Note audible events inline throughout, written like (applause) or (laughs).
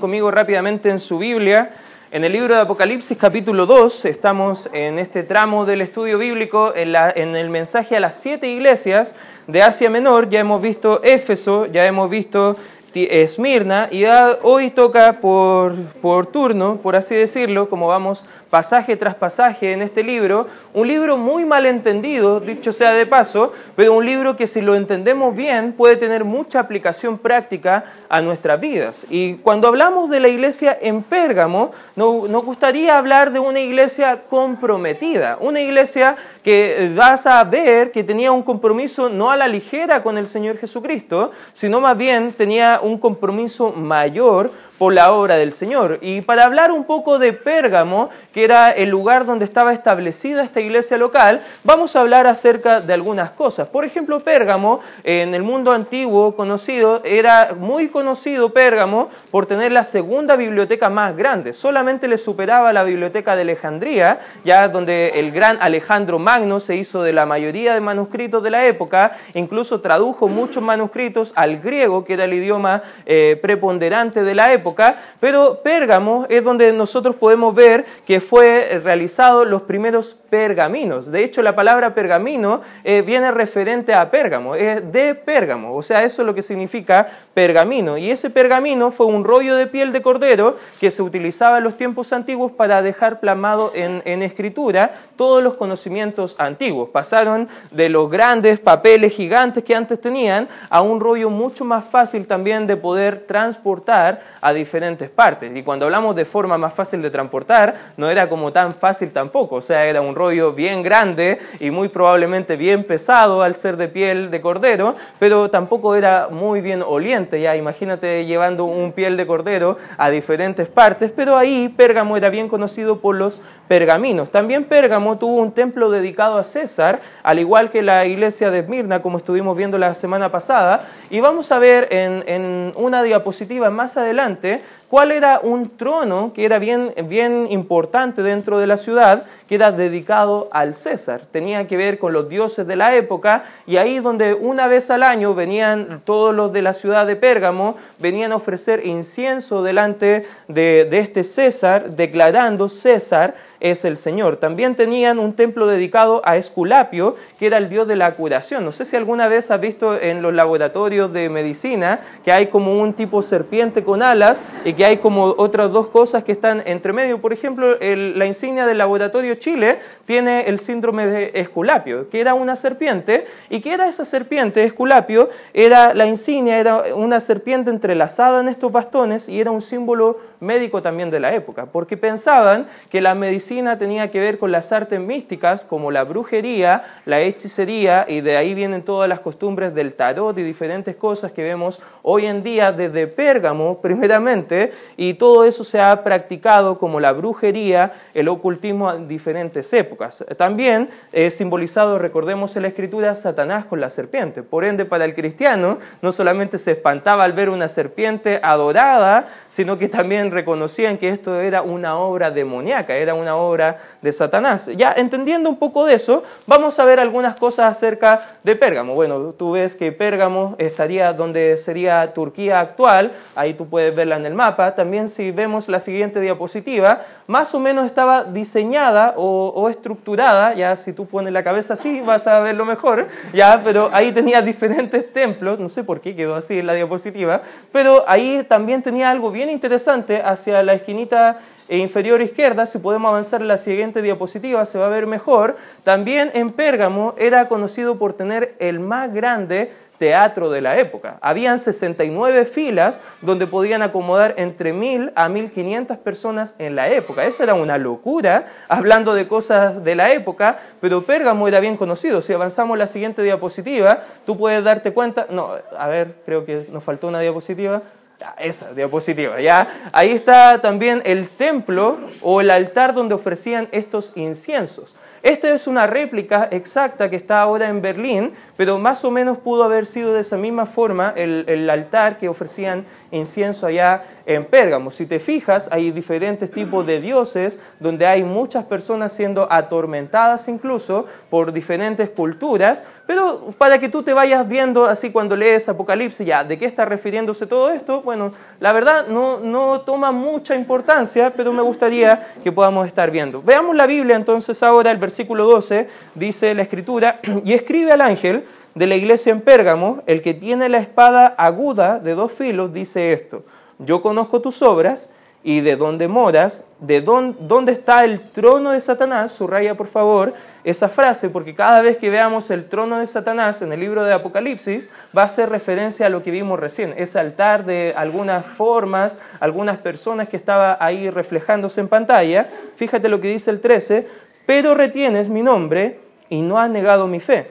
conmigo rápidamente en su Biblia. En el libro de Apocalipsis capítulo 2 estamos en este tramo del estudio bíblico en, la- en el mensaje a las siete iglesias de Asia Menor. Ya hemos visto Éfeso, ya hemos visto Esmirna y hoy toca por, por turno, por así decirlo, como vamos pasaje tras pasaje en este libro, un libro muy mal entendido, dicho sea de paso, pero un libro que si lo entendemos bien puede tener mucha aplicación práctica a nuestras vidas. Y cuando hablamos de la iglesia en Pérgamo, no- nos gustaría hablar de una iglesia comprometida, una iglesia que vas a ver que tenía un compromiso no a la ligera con el Señor Jesucristo, sino más bien tenía un compromiso mayor por la obra del Señor. Y para hablar un poco de Pérgamo, que era el lugar donde estaba establecida esta iglesia local, vamos a hablar acerca de algunas cosas. Por ejemplo, Pérgamo, en el mundo antiguo conocido, era muy conocido Pérgamo por tener la segunda biblioteca más grande. Solamente le superaba la biblioteca de Alejandría, ya donde el gran Alejandro Magno se hizo de la mayoría de manuscritos de la época, incluso tradujo muchos manuscritos al griego, que era el idioma eh, preponderante de la época, pero Pérgamo es donde nosotros podemos ver que fue realizado los primeros pergaminos. De hecho, la palabra pergamino eh, viene referente a Pérgamo, es de Pérgamo, o sea, eso es lo que significa pergamino. Y ese pergamino fue un rollo de piel de cordero que se utilizaba en los tiempos antiguos para dejar plasmado en, en escritura todos los conocimientos antiguos. Pasaron de los grandes papeles gigantes que antes tenían a un rollo mucho más fácil también de poder transportar a diferentes partes. Y cuando hablamos de forma más fácil de transportar, no era como tan fácil tampoco, o sea, era un rollo bien grande y muy probablemente bien pesado al ser de piel de cordero, pero tampoco era muy bien oliente, ya imagínate llevando un piel de cordero a diferentes partes, pero ahí Pérgamo era bien conocido por los pergaminos. También Pérgamo tuvo un templo dedicado a César, al igual que la iglesia de Esmirna, como estuvimos viendo la semana pasada, y vamos a ver en, en una diapositiva más adelante cuál era un trono que era bien, bien importante dentro de la ciudad, que era dedicado al César. Tenía que ver con los dioses de la época y ahí donde una vez al año venían todos los de la ciudad de Pérgamo, venían a ofrecer incienso delante de, de este César, declarando César es el Señor. También tenían un templo dedicado a Esculapio, que era el dios de la curación. No sé si alguna vez has visto en los laboratorios de medicina que hay como un tipo serpiente con alas y que hay como otras dos cosas que están entre medio. Por ejemplo, la insignia del laboratorio Chile tiene el síndrome de Esculapio, que era una serpiente. ¿Y que era esa serpiente? Esculapio era la insignia, era una serpiente entrelazada en estos bastones y era un símbolo médico también de la época, porque pensaban que la medicina tenía que ver con las artes místicas como la brujería, la hechicería y de ahí vienen todas las costumbres del tarot y diferentes cosas que vemos hoy en día desde Pérgamo (laughs) primeramente y todo eso se ha practicado como la brujería, el ocultismo en diferentes épocas. También es simbolizado, recordemos en la escritura, Satanás con la serpiente. Por ende, para el cristiano no solamente se espantaba al ver una serpiente adorada, sino que también reconocían que esto era una obra demoníaca, era una obra de Satanás. Ya entendiendo un poco de eso, vamos a ver algunas cosas acerca de Pérgamo. Bueno, tú ves que Pérgamo estaría donde sería Turquía actual, ahí tú puedes verla en el mapa. También si vemos la siguiente diapositiva, más o menos estaba diseñada o, o estructurada, ya si tú pones la cabeza así vas a verlo mejor, ya, pero ahí tenía diferentes templos, no sé por qué quedó así en la diapositiva, pero ahí también tenía algo bien interesante hacia la esquinita e inferior izquierda, si podemos avanzar en la siguiente diapositiva, se va a ver mejor. También en Pérgamo era conocido por tener el más grande teatro de la época. Habían 69 filas donde podían acomodar entre 1000 a 1500 personas en la época. Esa era una locura, hablando de cosas de la época, pero Pérgamo era bien conocido. Si avanzamos la siguiente diapositiva, tú puedes darte cuenta, no, a ver, creo que nos faltó una diapositiva. Esa diapositiva, ya. Ahí está también el templo o el altar donde ofrecían estos inciensos. Esta es una réplica exacta que está ahora en Berlín, pero más o menos pudo haber sido de esa misma forma el, el altar que ofrecían incienso allá en Pérgamo. Si te fijas, hay diferentes tipos de dioses donde hay muchas personas siendo atormentadas incluso por diferentes culturas, pero para que tú te vayas viendo así cuando lees Apocalipsis, ya, ¿de qué está refiriéndose todo esto? Bueno, la verdad no, toma mucha importancia, pero me gustaría que podamos estar viendo. Veamos la Biblia entonces ahora, el versículo 12, dice la escritura, (clears throat) y escribe al ángel de la iglesia en Pérgamo, el que tiene la espada aguda de dos filos, dice esto, yo conozco tus obras y de dónde moras, de dónde, está el trono de Satanás, subraya por favor esa frase, porque cada vez que veamos el trono de Satanás en el libro de Apocalipsis, va a hacer referencia a lo que vimos recién, ese altar de algunas formas, algunas personas que estaba ahí reflejándose en pantalla. Fíjate lo que dice el 13, pero retienes mi nombre y no has negado mi fe,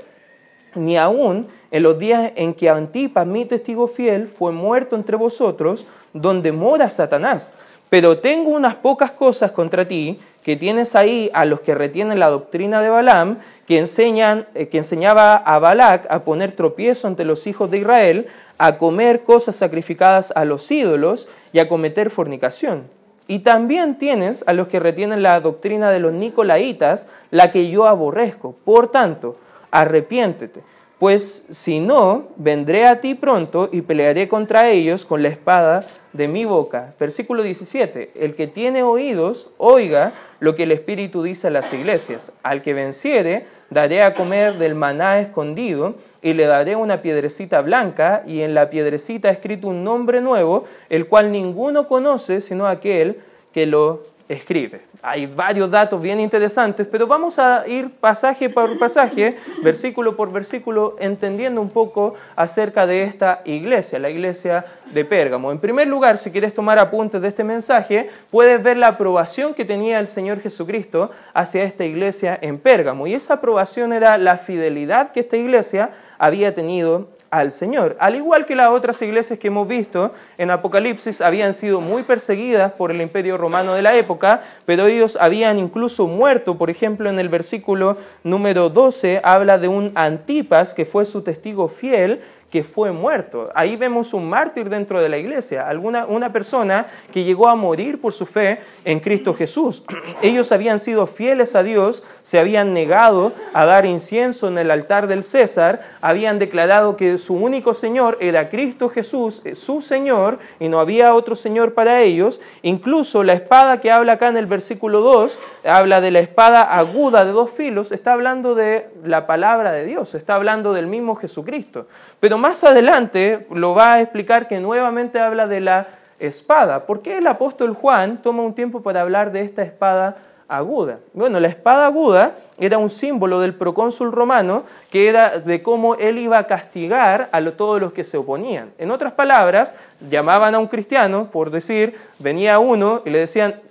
ni aún en los días en que Antipas, mi testigo fiel, fue muerto entre vosotros, donde mora Satanás. Pero tengo unas pocas cosas contra ti, que tienes ahí a los que retienen la doctrina de Balaam, que, enseñan, eh, que enseñaba a Balac a poner tropiezo ante los hijos de Israel, a comer cosas sacrificadas a los ídolos y a cometer fornicación. Y también tienes a los que retienen la doctrina de los nicolaitas, la que yo aborrezco. Por tanto, arrepiéntete pues si no, vendré a ti pronto y pelearé contra ellos con la espada de mi boca. Versículo 17, el que tiene oídos, oiga lo que el Espíritu dice a las iglesias. Al que venciere, daré a comer del maná escondido y le daré una piedrecita blanca y en la piedrecita escrito un nombre nuevo, el cual ninguno conoce sino aquel que lo escribe. Hay varios datos bien interesantes, pero vamos a ir pasaje por pasaje, versículo por versículo, entendiendo un poco acerca de esta iglesia, la iglesia de Pérgamo. En primer lugar, si quieres tomar apuntes de este mensaje, puedes ver la aprobación que tenía el Señor Jesucristo hacia esta iglesia en Pérgamo. Y esa aprobación era la fidelidad que esta iglesia había tenido al Señor. Al igual que las otras iglesias que hemos visto en Apocalipsis, habían sido muy perseguidas por el imperio romano de la época, pero ellos habían incluso muerto. Por ejemplo, en el versículo número 12 habla de un Antipas que fue su testigo fiel que fue muerto. Ahí vemos un mártir dentro de la iglesia, alguna, una persona que llegó a morir por su fe en Cristo Jesús. (clears throat) Ellos habían sido fieles a Dios, se habían negado a dar incienso en el altar del César, habían declarado que su único Señor era Cristo Jesús, eh, su Señor, y no había otro Señor para ellos. Incluso la espada que habla acá en el versículo 2, habla de la espada aguda de dos filos, está hablando de la palabra de Dios, está hablando del mismo Jesucristo. Pero más adelante lo va a explicar que nuevamente habla de la espada. ¿Por qué el apóstol Juan toma un tiempo para hablar de esta espada aguda? Bueno, la espada aguda era un símbolo del procónsul romano que era de cómo él iba a castigar a todos los que se oponían. En otras palabras, llamaban a un cristiano, por decir, venía uno y le decían,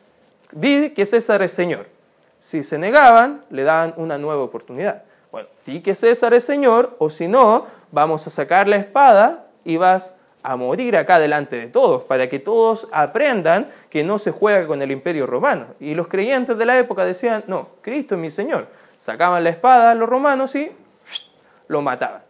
di que César es Señor. Si se negaban, le daban una nueva oportunidad. Bueno, di que César es Señor, o si no, vamos a sacar la espada y vas a morir acá delante de todos, para que todos aprendan que no se juega con el imperio romano. Y los creyentes de la época decían, no, Cristo es mi Señor. Sacaban la espada a los romanos y lo mataban.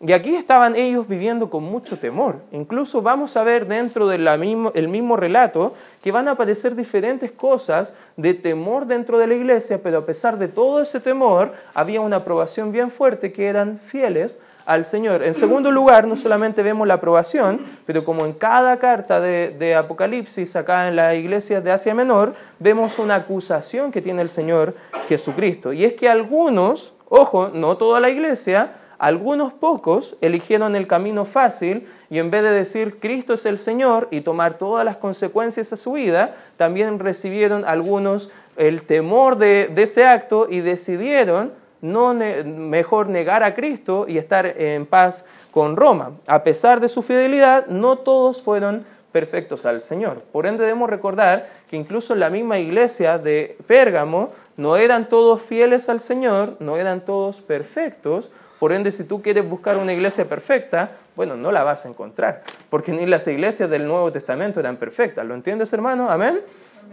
Y aquí estaban ellos viviendo con mucho temor. Incluso vamos a ver dentro del mismo, mismo relato que van a aparecer diferentes cosas de temor dentro de la iglesia, pero a pesar de todo ese temor, había una aprobación bien fuerte que eran fieles al Señor. En segundo lugar, no solamente vemos la aprobación, pero como en cada carta de, Apocalipsis, acá en la iglesia de Asia Menor, vemos una acusación que tiene el Señor Jesucristo. Y es que algunos, ojo, no toda la iglesia, algunos pocos eligieron el camino fácil y en vez de decir Cristo es el Señor y tomar todas las consecuencias a su vida, también recibieron algunos el temor de ese acto y decidieron no mejor negar a Cristo y estar en paz con Roma. A pesar de su fidelidad, no todos fueron perfectos al Señor. Por ende debemos recordar que incluso en la misma iglesia de Pérgamo no eran todos fieles al Señor, no eran todos perfectos, Por ende, si tú quieres buscar una iglesia perfecta, bueno, no la vas a encontrar, porque ni las iglesias del Nuevo Testamento eran perfectas. ¿Lo entiendes, hermano? Amén.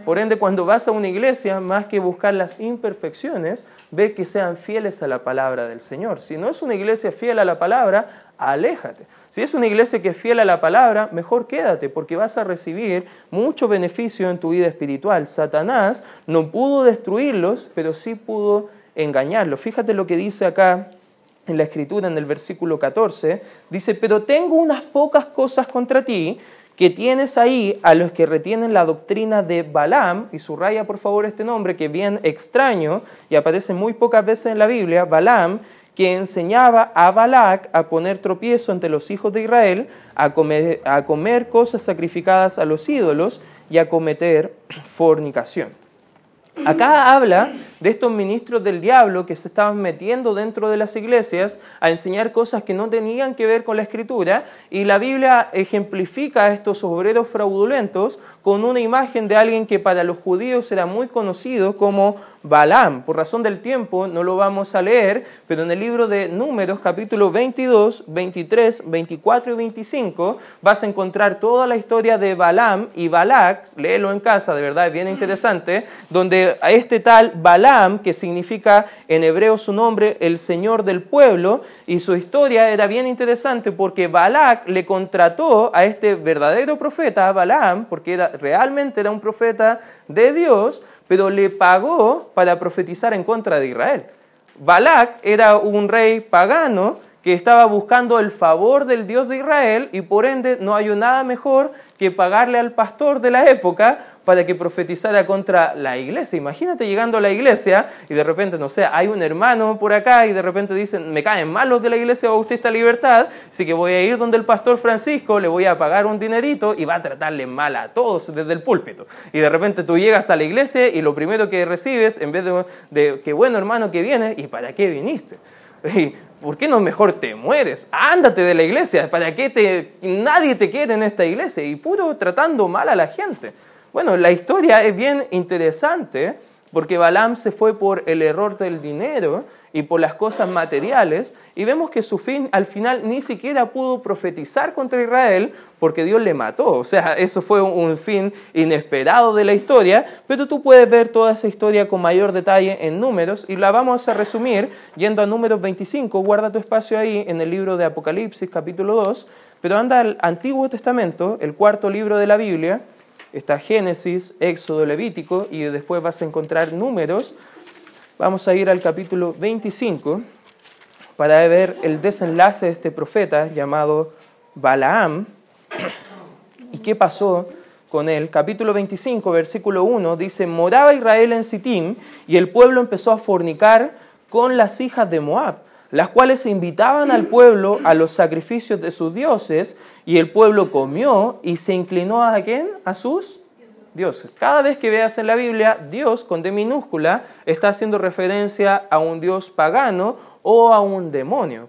Por ende, cuando vas a una iglesia, más que buscar las imperfecciones, ve que sean fieles a la palabra del Señor. Si no es una iglesia fiel a la palabra, aléjate. Si es una iglesia que es fiel a la palabra, mejor quédate, porque vas a recibir mucho beneficio en tu vida espiritual. Satanás no pudo destruirlos, pero sí pudo engañarlos. Fíjate lo que dice acá en la escritura, en el versículo 14. Dice, pero tengo unas pocas cosas contra ti, que tienes ahí a los que retienen la doctrina de Balaam, y subraya por favor este nombre que es bien extraño y aparece muy pocas veces en la Biblia, Balaam, que enseñaba a Balac a poner tropiezo entre los hijos de Israel, a comer, a comer cosas sacrificadas a los ídolos y a cometer fornicación. Acá habla de estos ministros del diablo que se estaban metiendo dentro de las iglesias a enseñar cosas que no tenían que ver con la escritura y la Biblia ejemplifica a estos obreros fraudulentos con una imagen de alguien que para los judíos era muy conocido como Balaam. Por razón del tiempo no lo vamos a leer, pero en el libro de Números capítulo 22, 23, 24 y 25 vas a encontrar toda la historia de Balaam y Balac, léelo en casa, de verdad es bien interesante, donde a este tal Balaam, que significa en hebreo su nombre, el Señor del pueblo, y su historia era bien interesante porque Balac le contrató a este verdadero profeta, Balaam, porque era, realmente era un profeta de Dios, pero le pagó para profetizar en contra de Israel. Balak era un rey pagano que estaba buscando el favor del Dios de Israel y por ende no hay nada mejor que pagarle al pastor de la época para que profetizara contra la iglesia. Imagínate llegando a la iglesia y de repente, no sé, hay un hermano por acá y de repente dicen, me caen mal los de la iglesia esta libertad, así que voy a ir donde el pastor Francisco, le voy a pagar un dinerito y va a tratarle mal a todos desde el púlpito. Y de repente tú llegas a la iglesia y lo primero que recibes, en vez de, de qué bueno hermano que viene, ¿y para qué viniste? (laughs) ¿Por qué no mejor te mueres? Ándate de la iglesia. ¿Para qué te, nadie te quiere en esta iglesia? Y puro tratando mal a la gente. Bueno, la historia es bien interesante porque Balaam se fue por el error del dinero y por las cosas materiales y vemos que su fin al final ni siquiera pudo profetizar contra Israel porque Dios le mató. O sea, eso fue un fin inesperado de la historia, pero tú puedes ver toda esa historia con mayor detalle en números y la vamos a resumir yendo a números 25, guarda tu espacio ahí en el libro de Apocalipsis capítulo 2, pero anda al Antiguo Testamento, el cuarto libro de la Biblia, está Génesis, Éxodo, Levítico y después vas a encontrar números. Vamos a ir al capítulo 25 para ver el desenlace de este profeta llamado Balaam y qué pasó con él. Capítulo 25, versículo 1 dice, moraba Israel en Sittim y el pueblo empezó a fornicar con las hijas de Moab las cuales invitaban al pueblo a los sacrificios de sus dioses, y el pueblo comió y se inclinó a quién? A sus dioses. Cada vez que veas en la Biblia Dios con D minúscula, está haciendo referencia a un Dios pagano o a un demonio.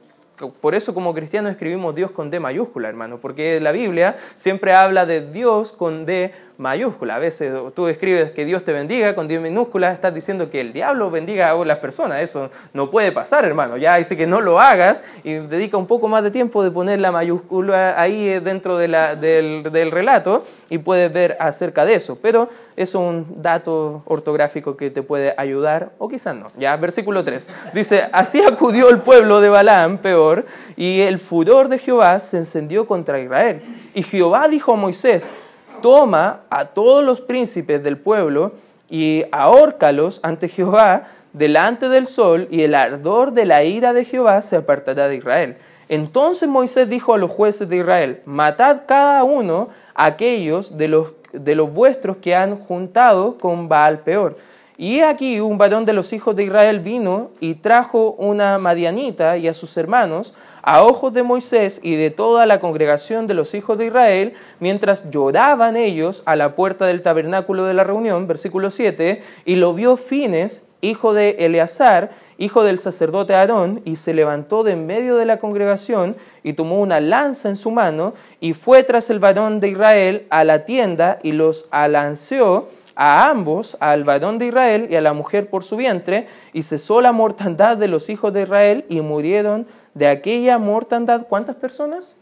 Por eso como cristianos escribimos Dios con D mayúscula, hermano, porque la Biblia siempre habla de Dios con D mayúscula. A veces tú escribes que Dios te bendiga con D minúscula, estás diciendo que el diablo bendiga a las personas. Eso no puede pasar, hermano. Ya dice que no lo hagas y dedica un poco más de tiempo de poner la mayúscula ahí dentro de la, del, del relato y puedes ver acerca de eso. Pero es un dato ortográfico que te puede ayudar, o quizás no. Ya, versículo 3. Dice, así acudió el pueblo de Balaam, peor, y el furor de Jehová se encendió contra Israel. Y Jehová dijo a Moisés, toma a todos los príncipes del pueblo y ahórcalos ante Jehová delante del sol, y el ardor de la ira de Jehová se apartará de Israel. Entonces Moisés dijo a los jueces de Israel, matad cada uno a aquellos de los de los vuestros que han juntado con Baal peor. Y aquí un varón de los hijos de Israel vino y trajo una madianita y a sus hermanos a ojos de Moisés y de toda la congregación de los hijos de Israel, mientras lloraban ellos a la puerta del tabernáculo de la reunión, versículo 7, y lo vio Fines, hijo de Eleazar, hijo del sacerdote Aarón, y se levantó de en medio de la congregación y tomó una lanza en su mano y fue tras el varón de Israel a la tienda y los alanceó a ambos, al varón de Israel y a la mujer por su vientre, y cesó la mortandad de los hijos de Israel y murieron de aquella mortandad, ¿cuántas personas?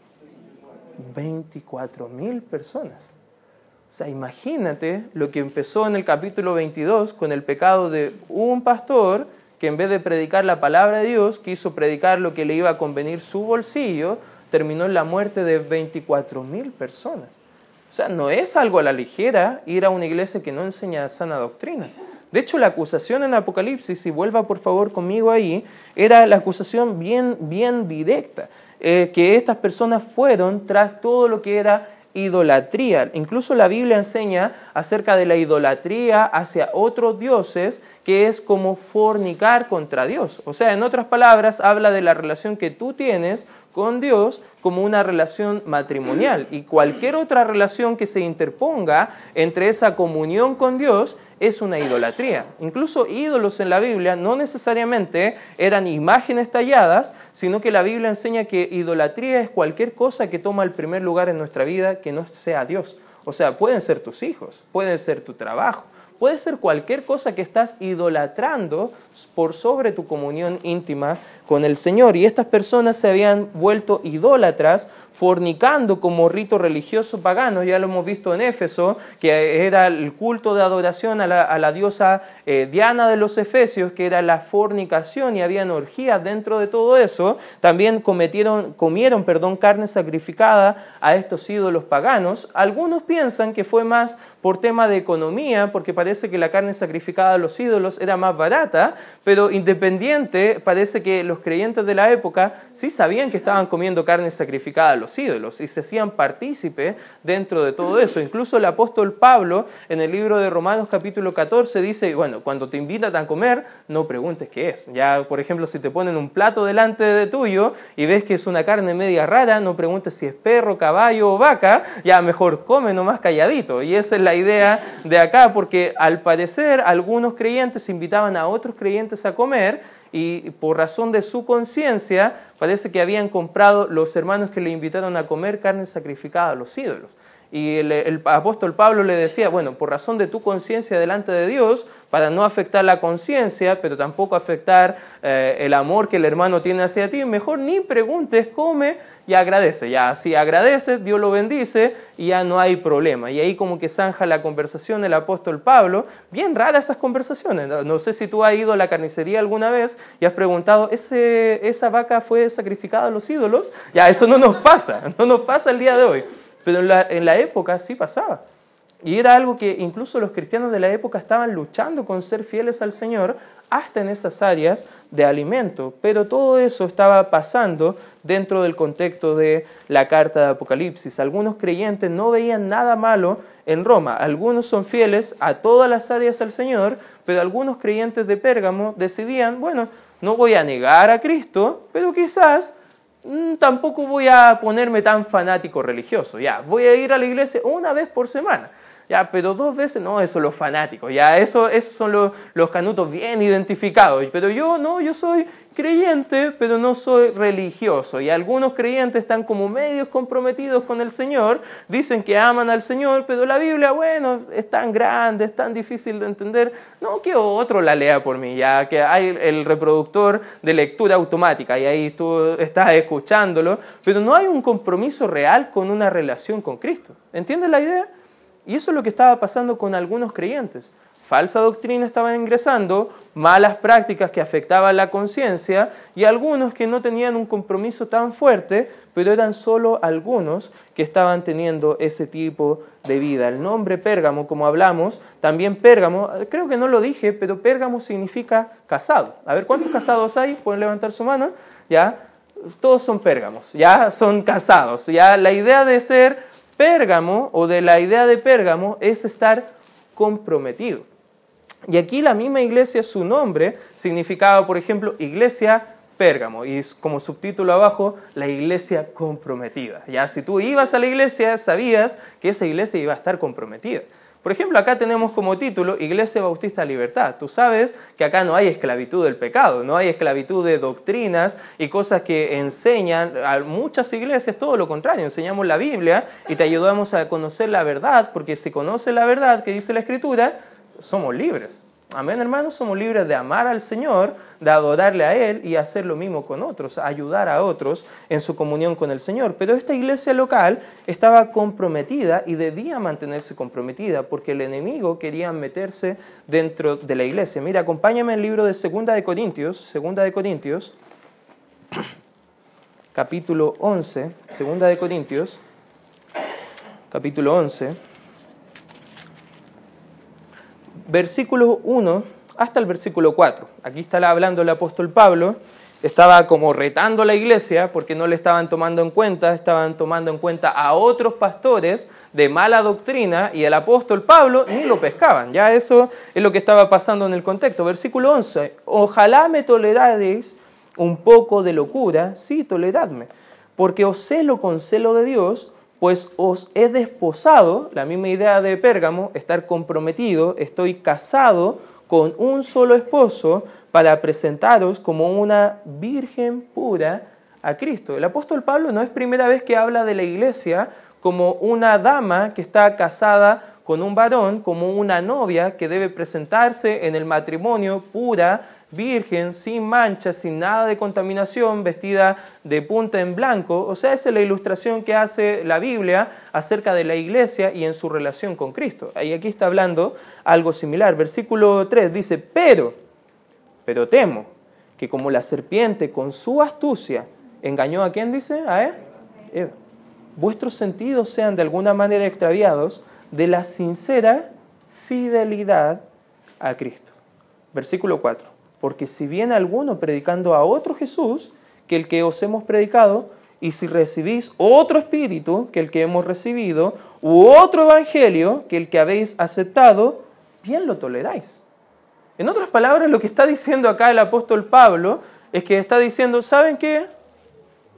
24 mil personas. O sea, imagínate lo que empezó en el capítulo 22 con el pecado de un pastor que en vez de predicar la palabra de Dios, quiso predicar lo que le iba a convenir su bolsillo, terminó en la muerte de 24 mil personas. O sea, no es algo a la ligera ir a una iglesia que no enseña sana doctrina. De hecho, la acusación en Apocalipsis, y vuelva por favor conmigo ahí, era la acusación bien, bien directa, eh, que estas personas fueron tras todo lo que era idolatría. Incluso la Biblia enseña acerca de la idolatría hacia otros dioses, que es como fornicar contra Dios. O sea, en otras palabras, habla de la relación que tú tienes con Dios como una relación matrimonial. Y cualquier otra relación que se interponga entre esa comunión con Dios es una idolatría. Incluso ídolos en la Biblia no necesariamente eran imágenes talladas, sino que la Biblia enseña que idolatría es cualquier cosa que toma el primer lugar en nuestra vida que no sea Dios. O sea, pueden ser tus hijos, pueden ser tu trabajo, puede ser cualquier cosa que estás idolatrando por sobre tu comunión íntima con el Señor. Y estas personas se habían vuelto idólatras, fornicando como rito religioso pagano. Ya lo hemos visto en Éfeso, que era el culto de adoración a la, diosa eh, Diana de los Efesios, que era la fornicación y habían orgías dentro de todo eso. También cometieron, comieron perdón, carne sacrificada a estos ídolos paganos. Algunos piensan que fue más por tema de economía, porque parece que la carne sacrificada a los ídolos era más barata, pero independiente, parece que los creyentes de la época sí sabían que estaban comiendo carne sacrificada a los ídolos y se hacían partícipe dentro de todo eso. Incluso el apóstol Pablo en el libro de Romanos capítulo 14 dice, bueno, cuando te invitan a comer, no preguntes qué es. Ya, por ejemplo, si te ponen un plato delante de tuyo y ves que es una carne media rara, no preguntes si es perro, caballo o vaca, ya mejor come nomás calladito. Y esa es la idea de acá, porque al parecer algunos creyentes invitaban a otros creyentes a comer y por razón de su conciencia parece que habían comprado los hermanos que le invitaron a comer carne sacrificada a los ídolos. Y el, apóstol Pablo le decía, bueno, por razón de tu conciencia delante de Dios, para no afectar la conciencia, pero tampoco afectar eh, el amor que el hermano tiene hacia ti, mejor ni preguntes, come y agradece. Ya, si agradeces, Dios lo bendice y ya no hay problema. Y ahí como que zanja la conversación el apóstol Pablo. Bien rara esas conversaciones. No, sé si tú has ido a la carnicería alguna vez y has preguntado, ¿Ese, ¿esa vaca fue sacrificada a los ídolos? Ya, eso no nos pasa, (laughs) no nos pasa el día de hoy. Pero en la, época sí pasaba. Y era algo que incluso los cristianos de la época estaban luchando con ser fieles al Señor hasta en esas áreas de alimento. Pero todo eso estaba pasando dentro del contexto de la carta de Apocalipsis. Algunos creyentes no veían nada malo en Roma. Algunos son fieles a todas las áreas al Señor, pero algunos creyentes de Pérgamo decidían, bueno, no voy a negar a Cristo, pero quizás tampoco voy a ponerme tan fanático religioso, ya, voy a ir a la iglesia una vez por semana. Ya, pero dos veces, no, eso los fanáticos, ya, eso, esos son los, los canutos bien identificados. Pero yo no, yo soy creyente, pero no soy religioso. Y algunos creyentes están como medios comprometidos con el Señor, dicen que aman al Señor, pero la Biblia, bueno, es tan grande, es tan difícil de entender. No, que otro la lea por mí, ya que hay el reproductor de lectura automática y ahí tú estás escuchándolo, pero no hay un compromiso real con una relación con Cristo. ¿Entiendes la idea? Y eso es lo que estaba pasando con algunos creyentes. Falsa doctrina estaba ingresando, malas prácticas que afectaban la conciencia y algunos que no tenían un compromiso tan fuerte, pero eran solo algunos que estaban teniendo ese tipo de vida. El nombre Pérgamo, como hablamos, también Pérgamo, creo que no lo dije, pero Pérgamo significa casado. A ver, ¿cuántos casados hay? Pueden levantar su mano. ¿Ya? Todos son Pérgamos, ya son casados. Ya la idea de ser Pérgamo o de la idea de Pérgamo es estar comprometido. Y aquí la misma iglesia, su nombre significaba, por ejemplo, iglesia Pérgamo y como subtítulo abajo, la iglesia comprometida. Ya si tú ibas a la iglesia, sabías que esa iglesia iba a estar comprometida. Por ejemplo, acá tenemos como título Iglesia Bautista Libertad. Tú sabes que acá no hay esclavitud del pecado, no hay esclavitud de doctrinas y cosas que enseñan a muchas iglesias, todo lo contrario, enseñamos la Biblia y te ayudamos a conocer la verdad, porque si conoces la verdad que dice la Escritura, somos libres. Amén, hermanos, somos libres de amar al Señor, de adorarle a Él y hacer lo mismo con otros, ayudar a otros en su comunión con el Señor. Pero esta iglesia local estaba comprometida y debía mantenerse comprometida porque el enemigo quería meterse dentro de la iglesia. Mira, acompáñame el libro de Segunda de Corintios, Segunda de Corintios, capítulo 11, Segunda de Corintios, capítulo 11 versículo 1 hasta el versículo 4. Aquí está hablando el apóstol Pablo, estaba como retando a la iglesia porque no le estaban tomando en cuenta, estaban tomando en cuenta a otros pastores de mala doctrina y el apóstol Pablo ni lo pescaban. Ya eso es lo que estaba pasando en el contexto. Versículo 11, ojalá me toleráis un poco de locura, sí, toleradme, porque os celo con celo de Dios, pues os he desposado, la misma idea de Pérgamo, estar comprometido, estoy casado con un solo esposo para presentaros como una virgen pura a Cristo. El apóstol Pablo no es primera vez que habla de la iglesia como una dama que está casada con un varón, como una novia que debe presentarse en el matrimonio pura, virgen, sin mancha, sin nada de contaminación, vestida de punta en blanco. O sea, esa es la ilustración que hace la Biblia acerca de la iglesia y en su relación con Cristo. Y aquí está hablando algo similar. Versículo 3 dice, pero, pero temo que como la serpiente con su astucia engañó a quién dice, a él, vuestros sentidos sean de alguna manera extraviados de la sincera fidelidad a Cristo. Versículo 4 porque si viene alguno predicando a otro Jesús que el que os hemos predicado, y si recibís otro espíritu que el que hemos recibido, u otro evangelio que el que habéis aceptado, bien lo toleráis. En otras palabras, lo que está diciendo acá el apóstol Pablo es que está diciendo, ¿saben qué?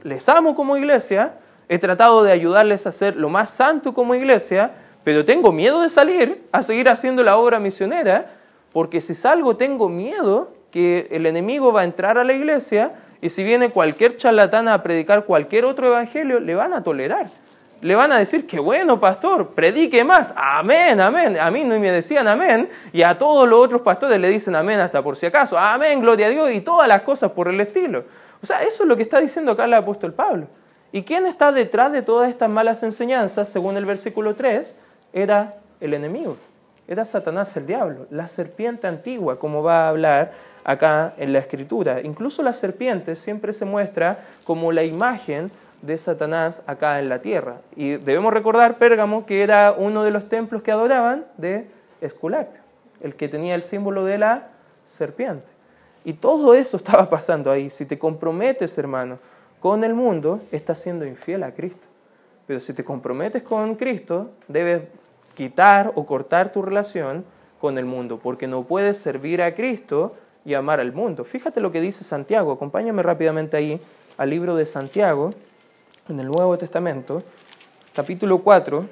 Les amo como iglesia, he tratado de ayudarles a ser lo más santo como iglesia, pero tengo miedo de salir a seguir haciendo la obra misionera, porque si salgo tengo miedo que el enemigo va a entrar a la iglesia y si viene cualquier charlatán a predicar cualquier otro evangelio, le van a tolerar. Le van a decir, que bueno, pastor, predique más. Amén, amén. A mí no me decían amén y a todos los otros pastores le dicen amén hasta por si acaso. Amén, gloria a Dios y todas las cosas por el estilo. O sea, eso es lo que está diciendo acá el apóstol Pablo. ¿Y quién está detrás de todas estas malas enseñanzas, según el versículo 3? Era el enemigo. Era Satanás el diablo, la serpiente antigua, como va a hablar acá en la escritura. Incluso la serpiente siempre se muestra como la imagen de Satanás acá en la tierra. Y debemos recordar Pérgamo que era uno de los templos que adoraban de Esculapio, el que tenía el símbolo de la serpiente. Y todo eso (laughs) estaba pasando ahí. Si te comprometes, hermano, con el mundo, estás siendo infiel a Cristo. Pero si te comprometes con Cristo, debes quitar o cortar tu relación con el mundo, porque no puedes servir a Cristo y amar al mundo. Fíjate lo que dice Santiago, acompáñame rápidamente ahí al libro de Santiago, en el Nuevo Testamento, capítulo 4,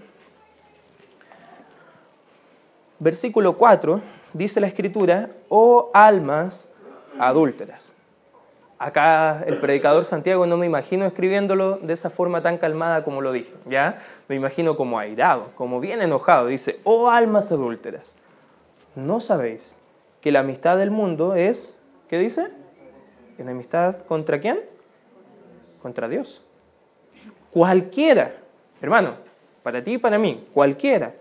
versículo 4, dice la escritura, oh almas adúlteras. Acá el predicador Santiago no me imagino escribiéndolo de esa forma tan calmada como lo dije, ¿ya? Me imagino como airado, como bien enojado. Dice, oh almas adúlteras, ¿no sabéis que la amistad del mundo es, ¿qué dice? amistad contra quién? Contra Dios. Cualquiera, hermano, para ti y para mí, cualquiera,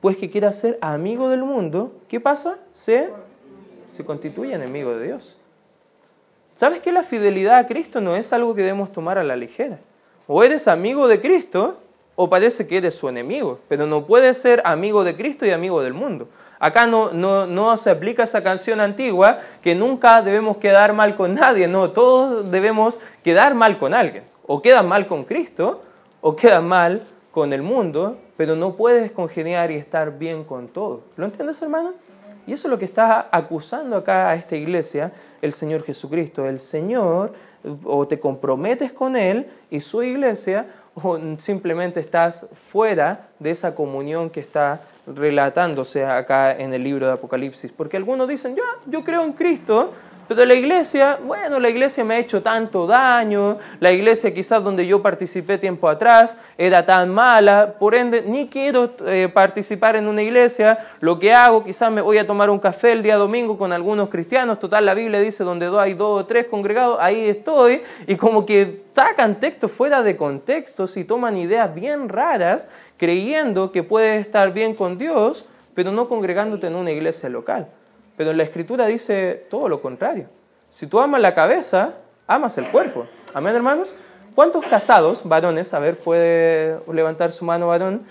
pues que quiera ser amigo del mundo, ¿qué pasa? Se, se constituye enemigo de Dios. ¿Sabes que la fidelidad a Cristo no es algo que debemos tomar a la ligera? O eres amigo de Cristo o parece que eres su enemigo, pero no puedes ser amigo de Cristo y amigo del mundo. Acá no, no, se aplica esa canción antigua que nunca debemos quedar mal con nadie, no, todos debemos quedar mal con alguien. O quedan mal con Cristo o quedan mal con el mundo, pero no puedes congeniar y estar bien con todo. ¿Lo entiendes, hermano? Y eso es lo que está acusando acá a esta iglesia el Señor Jesucristo. El Señor, o te comprometes con Él y su iglesia, o simplemente estás fuera de esa comunión que está relatándose acá en el libro de Apocalipsis. Porque algunos dicen, yo, yo creo en Cristo, Pero la iglesia, bueno, la iglesia me ha hecho tanto daño, la iglesia quizás donde yo participé tiempo atrás era tan mala, por ende ni quiero eh, participar en una iglesia, lo que hago quizás me voy a tomar un café el día domingo con algunos cristianos, total la Biblia dice donde hay dos o tres congregados, ahí estoy, y como que sacan textos fuera de contexto y toman ideas bien raras creyendo que puedes estar bien con Dios, pero no congregándote en una iglesia local. Pero la escritura dice todo lo contrario. Si tú amas la cabeza, amas el cuerpo. Amén, hermanos. ¿Cuántos casados, varones, a ver, puede levantar su mano varón?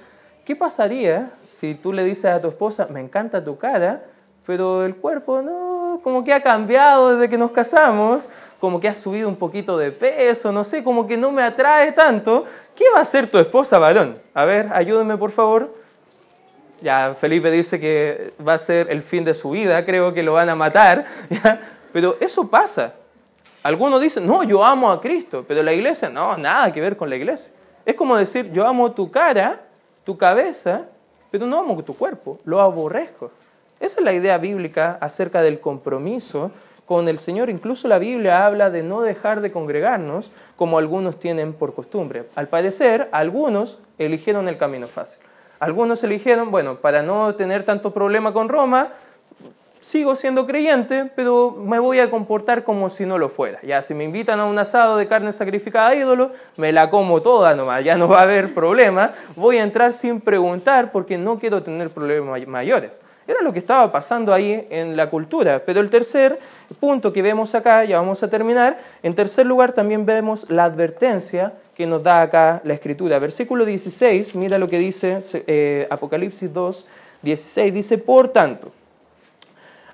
¿Qué pasaría si tú le dices a tu esposa, me encanta tu cara, pero el cuerpo no, como que ha cambiado desde que nos casamos, como que ha subido un poquito de peso, no sé, como que no me atrae tanto? ¿Qué va a hacer tu esposa, varón? A ver, ayúdeme por favor. Ya Felipe dice que va a ser el fin de su vida, creo que lo van a matar, (laughs) pero eso pasa. Algunos dicen, no, yo amo a Cristo, pero la iglesia, no, nada que ver con la iglesia. Es como decir, yo amo tu cara, tu cabeza, pero no amo tu cuerpo, lo aborrezco. Esa es la idea bíblica acerca del compromiso con el Señor. Incluso la Biblia habla de no dejar de congregarnos como algunos tienen por costumbre. Al parecer, algunos eligieron el camino fácil. Algunos eligieron, bueno, para no tener tanto problema con Roma, sigo siendo creyente, pero me voy a comportar como si no lo fuera. Ya, si me invitan a un asado de carne sacrificada a ídolo, me la como toda nomás, ya no va a haber problema. Voy a entrar sin preguntar porque no quiero tener problemas mayores. Era lo que estaba pasando ahí en la cultura. Pero el tercer punto que vemos acá, ya vamos a terminar, en tercer lugar también vemos la advertencia que nos da acá la escritura. Versículo 16, mira lo que dice eh, Apocalipsis 2, 16, dice, por tanto,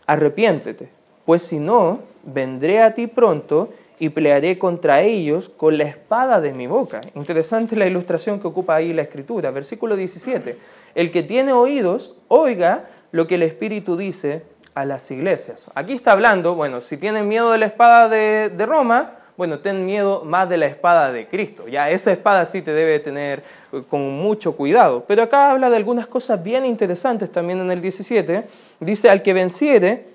arrepiéntete, pues si no, vendré a ti pronto y pelearé contra ellos con la espada de mi boca. Interesante la ilustración que ocupa ahí la escritura. Versículo 17, el que tiene oídos, oiga lo que el Espíritu dice a las iglesias. Aquí está hablando, bueno, si tienen miedo de la espada de, Roma, bueno, ten miedo más de la espada de Cristo. Ya esa espada sí te debe tener eh, con mucho cuidado. Pero acá habla de algunas cosas bien interesantes también en el 17. Dice, al que venciere,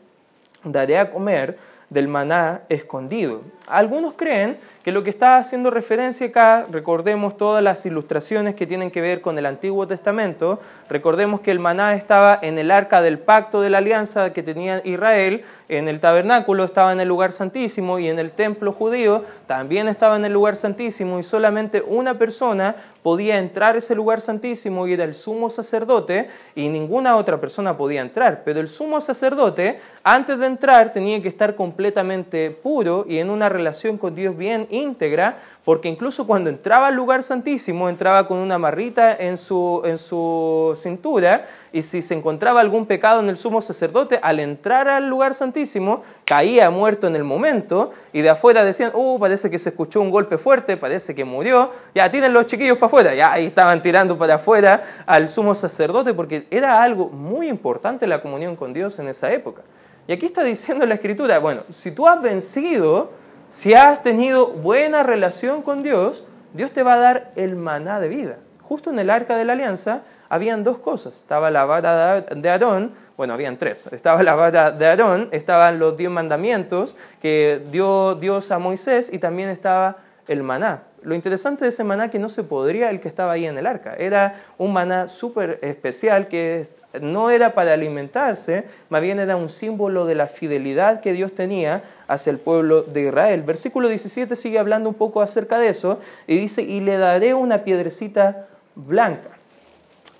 daré a comer del maná escondido. Algunos creen que lo que está haciendo referencia acá, recordemos todas las ilustraciones que tienen que ver con el Antiguo Testamento, recordemos que el maná estaba en el arca del pacto de la alianza que tenía Israel, en el tabernáculo estaba en el lugar santísimo y en el templo judío también estaba en el lugar santísimo y solamente una persona podía entrar a ese lugar santísimo y era el sumo sacerdote y ninguna otra persona podía entrar, pero el sumo sacerdote antes de entrar tenía que estar completamente puro y en una relación con Dios bien íntegra, porque incluso cuando entraba al lugar santísimo, entraba con una marrita en su, en su cintura, y si se encontraba algún pecado en el sumo sacerdote, al entrar al lugar santísimo, caía muerto en el momento, y de afuera decían, uh, parece que se escuchó un golpe fuerte, parece que murió, ya tienen los chiquillos para afuera, ya ahí estaban tirando para afuera al sumo sacerdote, porque era algo muy importante la comunión con Dios en esa época. Y aquí está diciendo la escritura, bueno, si tú has vencido, si has tenido buena relación con Dios, Dios te va a dar el maná de vida. Justo en el arca de la alianza habían dos cosas. Estaba la vara de Aarón, bueno, habían tres. Estaba la vara de Aarón, estaban los diez mandamientos que dio Dios a Moisés y también estaba el maná. Lo interesante de ese maná que no se podría el que estaba ahí en el arca. Era un maná súper especial que no era para alimentarse, más bien era un símbolo de la fidelidad que Dios tenía hacia el pueblo de Israel. Versículo 17 sigue hablando un poco acerca de eso y dice, y le daré una piedrecita blanca.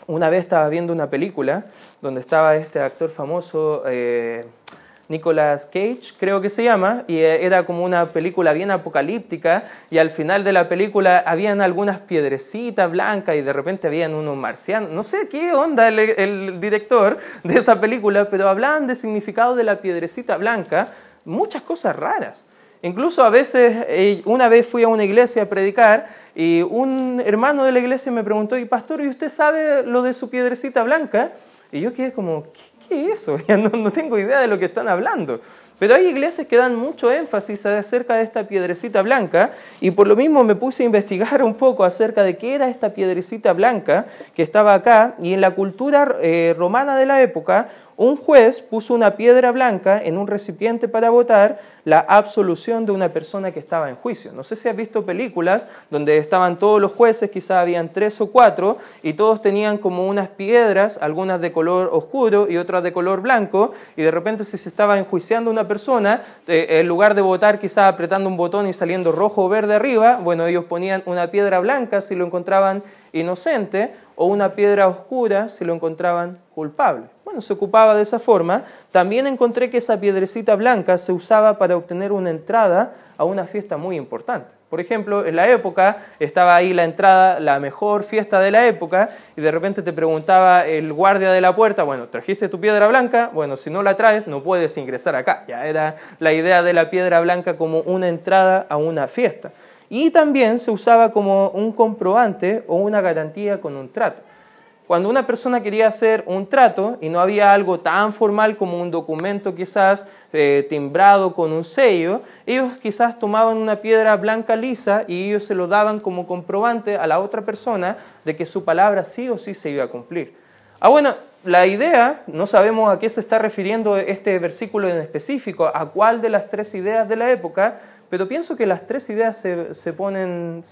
Una vez estaba viendo una película donde estaba este actor famoso, eh, Nicolas Cage, creo que se llama, y eh, era como una película bien apocalíptica, y al final de la película habían algunas piedrecitas blancas y de repente habían unos marcianos. No sé qué onda el, director de esa película, pero hablaban de significado de la piedrecita blanca, muchas cosas raras. Incluso a veces, eh, una vez fui a una iglesia a predicar y un hermano de la iglesia me preguntó, y pastor, ¿y usted sabe lo de su piedrecita blanca? Y yo quedé como, ¿qué, es eso? (laughs) Ya no, no, tengo idea de lo que están hablando. Pero hay iglesias que dan mucho énfasis acerca de esta piedrecita blanca y por lo mismo me puse a investigar un poco acerca de qué era esta piedrecita blanca que estaba acá y en la cultura eh, romana de la época un juez puso una piedra blanca en un recipiente para votar la absolución de una persona que estaba en juicio. No sé si has visto películas donde estaban todos los jueces, quizás habían tres o cuatro, y todos tenían como unas piedras, algunas de color oscuro y otras de color blanco, y de repente si se estaba enjuiciando una persona, eh, en lugar de votar quizás apretando un botón y saliendo rojo o verde arriba, bueno, ellos ponían una piedra blanca si lo encontraban inocente o una piedra oscura si lo encontraban culpable. Bueno, se ocupaba de esa forma. También encontré que esa piedrecita blanca se usaba para obtener una entrada a una fiesta muy importante. Por ejemplo, en la época estaba ahí la entrada, la mejor fiesta de la época, y de repente te preguntaba el guardia de la puerta, bueno, ¿trajiste tu piedra blanca? Bueno, si no la traes, no puedes ingresar acá. Ya era la idea de la piedra blanca como una entrada a una fiesta y también se usaba como un comprobante o una garantía con un trato. Cuando una persona quería hacer un trato y no había algo tan formal como un documento quizás eh, timbrado con un sello, ellos quizás tomaban una piedra blanca lisa y ellos se lo daban como comprobante a la otra persona de que su palabra sí o sí se iba a cumplir. Ah, bueno, la idea, no sabemos a qué se está refiriendo este versículo en específico, a cuál de las tres ideas de la época, pero pienso que las tres ideas se, pueden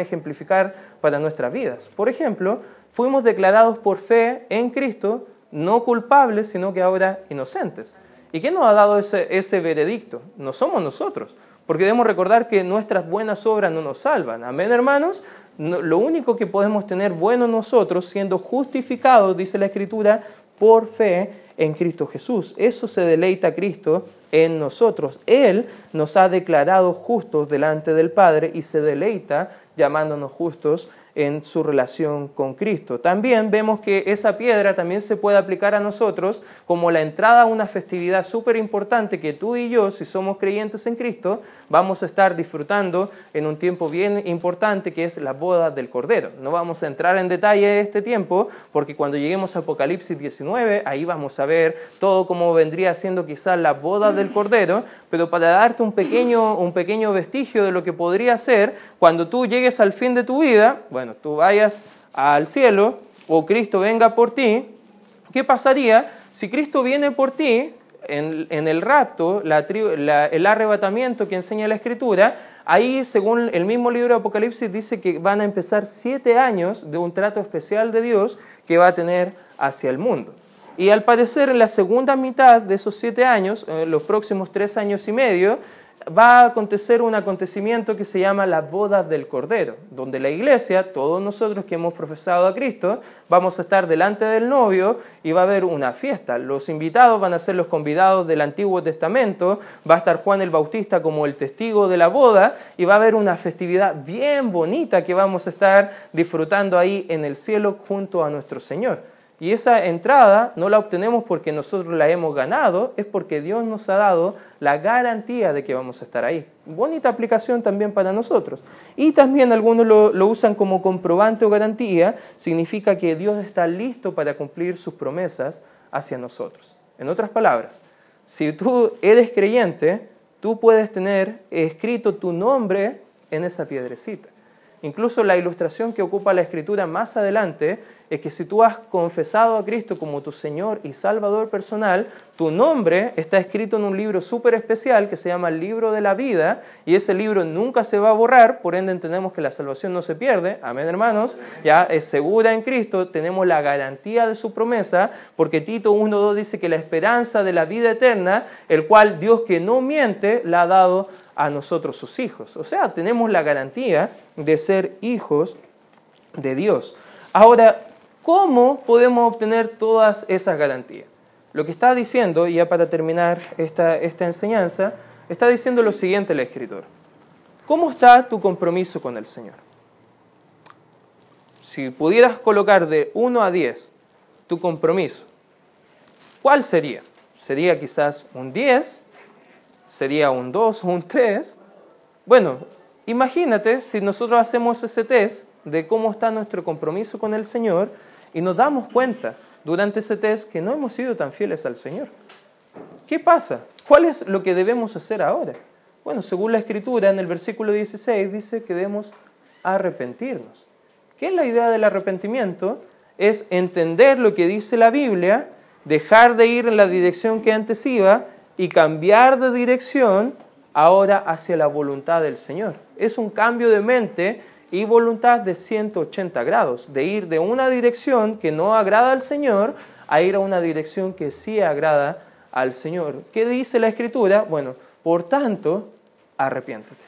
ejemplificar para nuestras vidas. Por ejemplo, fuimos declarados por fe en Cristo no culpables, sino que ahora inocentes. ¿Y qué nos ha dado ese, veredicto? No somos nosotros, porque debemos recordar que nuestras buenas obras no nos salvan. Amén, hermanos. lo único que podemos tener bueno nosotros, siendo justificados, dice la Escritura, por fe en Cristo Jesús. Eso se deleita Cristo en nosotros. Él nos ha declarado justos delante del Padre y se deleita llamándonos justos en su relación con Cristo. También vemos que esa piedra también se puede aplicar a nosotros como la entrada a una festividad súper importante que tú y yo, si somos creyentes en Cristo, vamos a estar disfrutando en un tiempo bien importante que es la boda del Cordero. No vamos a entrar en detalle este tiempo porque cuando lleguemos a Apocalipsis 19, ahí vamos a ver todo como vendría siendo quizás la boda del Cordero, pero para darte un pequeño, un pequeño vestigio de lo que podría ser, cuando tú llegues al fin de tu vida, bueno, tú vayas al cielo o Cristo venga por ti, ¿qué pasaría si Cristo viene por ti en, el rapto, el arrebatamiento que enseña la Escritura? Ahí, según el mismo libro de Apocalipsis, dice que van a empezar siete años de un trato especial de Dios que va a tener hacia el mundo. Y al parecer, en la segunda mitad de esos siete años, eh, los próximos tres años y medio, va a acontecer un acontecimiento que se llama la boda del Cordero, donde la iglesia, todos nosotros que hemos profesado a Cristo, vamos a estar delante del novio y va a haber una fiesta. Los invitados van a ser los convidados del Antiguo Testamento, va a estar Juan el Bautista como el testigo de la boda y va a haber una festividad bien bonita que vamos a estar disfrutando ahí en el cielo junto a nuestro Señor. Y esa entrada no la obtenemos porque nosotros la hemos ganado, es porque Dios nos ha dado la garantía de que vamos a estar ahí. Bonita aplicación también para nosotros. Y también algunos lo, usan como comprobante o garantía, significa que Dios está listo para cumplir sus promesas hacia nosotros. En otras palabras, si tú eres creyente, tú puedes tener escrito tu nombre en esa piedrecita. Incluso la ilustración que ocupa la escritura más adelante es que si tú has confesado a Cristo como tu Señor y Salvador personal, tu nombre está escrito en un libro súper especial que se llama el libro de la vida y ese libro nunca se va a borrar, por ende entendemos que la salvación no se pierde, amén hermanos, ya es segura en Cristo, tenemos la garantía de su promesa, porque Tito 1.2 dice que la esperanza de la vida eterna, el cual Dios que no miente, la ha dado a nosotros sus hijos. O sea, tenemos la garantía de ser hijos de Dios. Ahora, ¿Cómo podemos obtener todas esas garantías? Lo que está diciendo, ya para terminar esta, esta enseñanza, está diciendo lo siguiente el escritor. ¿Cómo está tu compromiso con el Señor? Si pudieras colocar de 1 a 10 tu compromiso, ¿cuál sería? ¿Sería quizás un 10? ¿Sería un 2 o un 3? Bueno, imagínate si nosotros hacemos ese test de cómo está nuestro compromiso con el Señor y nos damos cuenta durante ese test que no hemos sido tan fieles al Señor. ¿Qué pasa? ¿Cuál es lo que debemos hacer ahora? Bueno, según la Escritura, en el versículo 16 dice que debemos arrepentirnos. ¿Qué es la idea del arrepentimiento? Es entender lo que dice la Biblia dejar de ir en la dirección que antes iba y cambiar de dirección ahora hacia la voluntad del Señor. Es un cambio de mente y voluntad de 180 grados, de ir de una dirección que no agrada al Señor a ir a una dirección que sí agrada al Señor. ¿Qué dice la Escritura? Bueno, por tanto, arrepiéntete.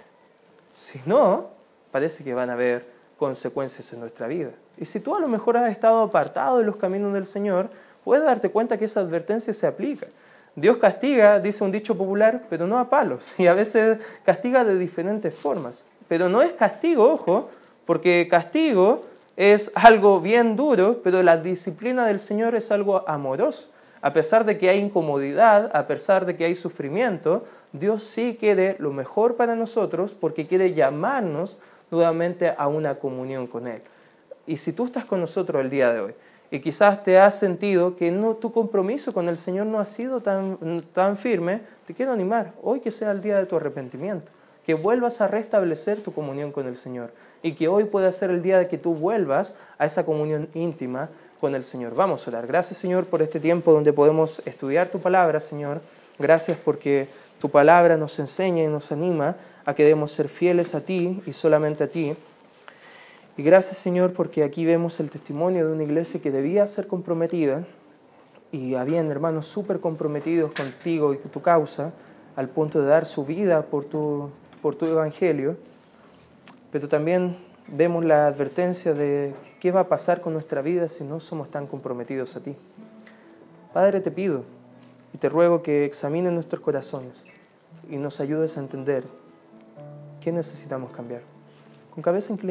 Si no, parece que van a haber consecuencias en nuestra vida. Y si tú a lo mejor has estado apartado de los caminos del Señor, puedes darte cuenta que esa advertencia se aplica. Dios castiga, dice un dicho popular, pero no a palos, (laughs) y a veces castiga de diferentes formas. Pero no es castigo, ojo, porque castigo es algo bien duro, pero la disciplina del Señor es algo amoroso. A pesar de que hay incomodidad, a pesar de que hay sufrimiento, Dios sí quiere lo mejor para nosotros porque quiere llamarnos nuevamente a una comunión con Él. Y si tú estás con nosotros el día de hoy y quizás te has sentido que tu compromiso con el Señor no ha sido tan, tan firme, te quiero animar, hoy que sea el día de tu arrepentimiento que vuelvas a restablecer tu comunión con el Señor y que hoy pueda ser el día de que tú vuelvas a esa comunión íntima con el Señor. Vamos a orar. Gracias Señor por este tiempo donde podemos estudiar tu palabra, Señor. Gracias porque tu palabra nos enseña y nos anima a que debemos ser fieles a ti y solamente a ti. Y gracias Señor porque aquí vemos el testimonio de una iglesia que debía ser comprometida y habían hermanos súper comprometidos contigo y tu causa al punto de dar su vida por tu, por tu evangelio, pero también vemos la advertencia de qué va a pasar con nuestra vida si no somos tan comprometidos a ti. Padre, te pido y te ruego que examines nuestros corazones y nos ayudes a entender qué necesitamos cambiar. Con cabeza inclinada.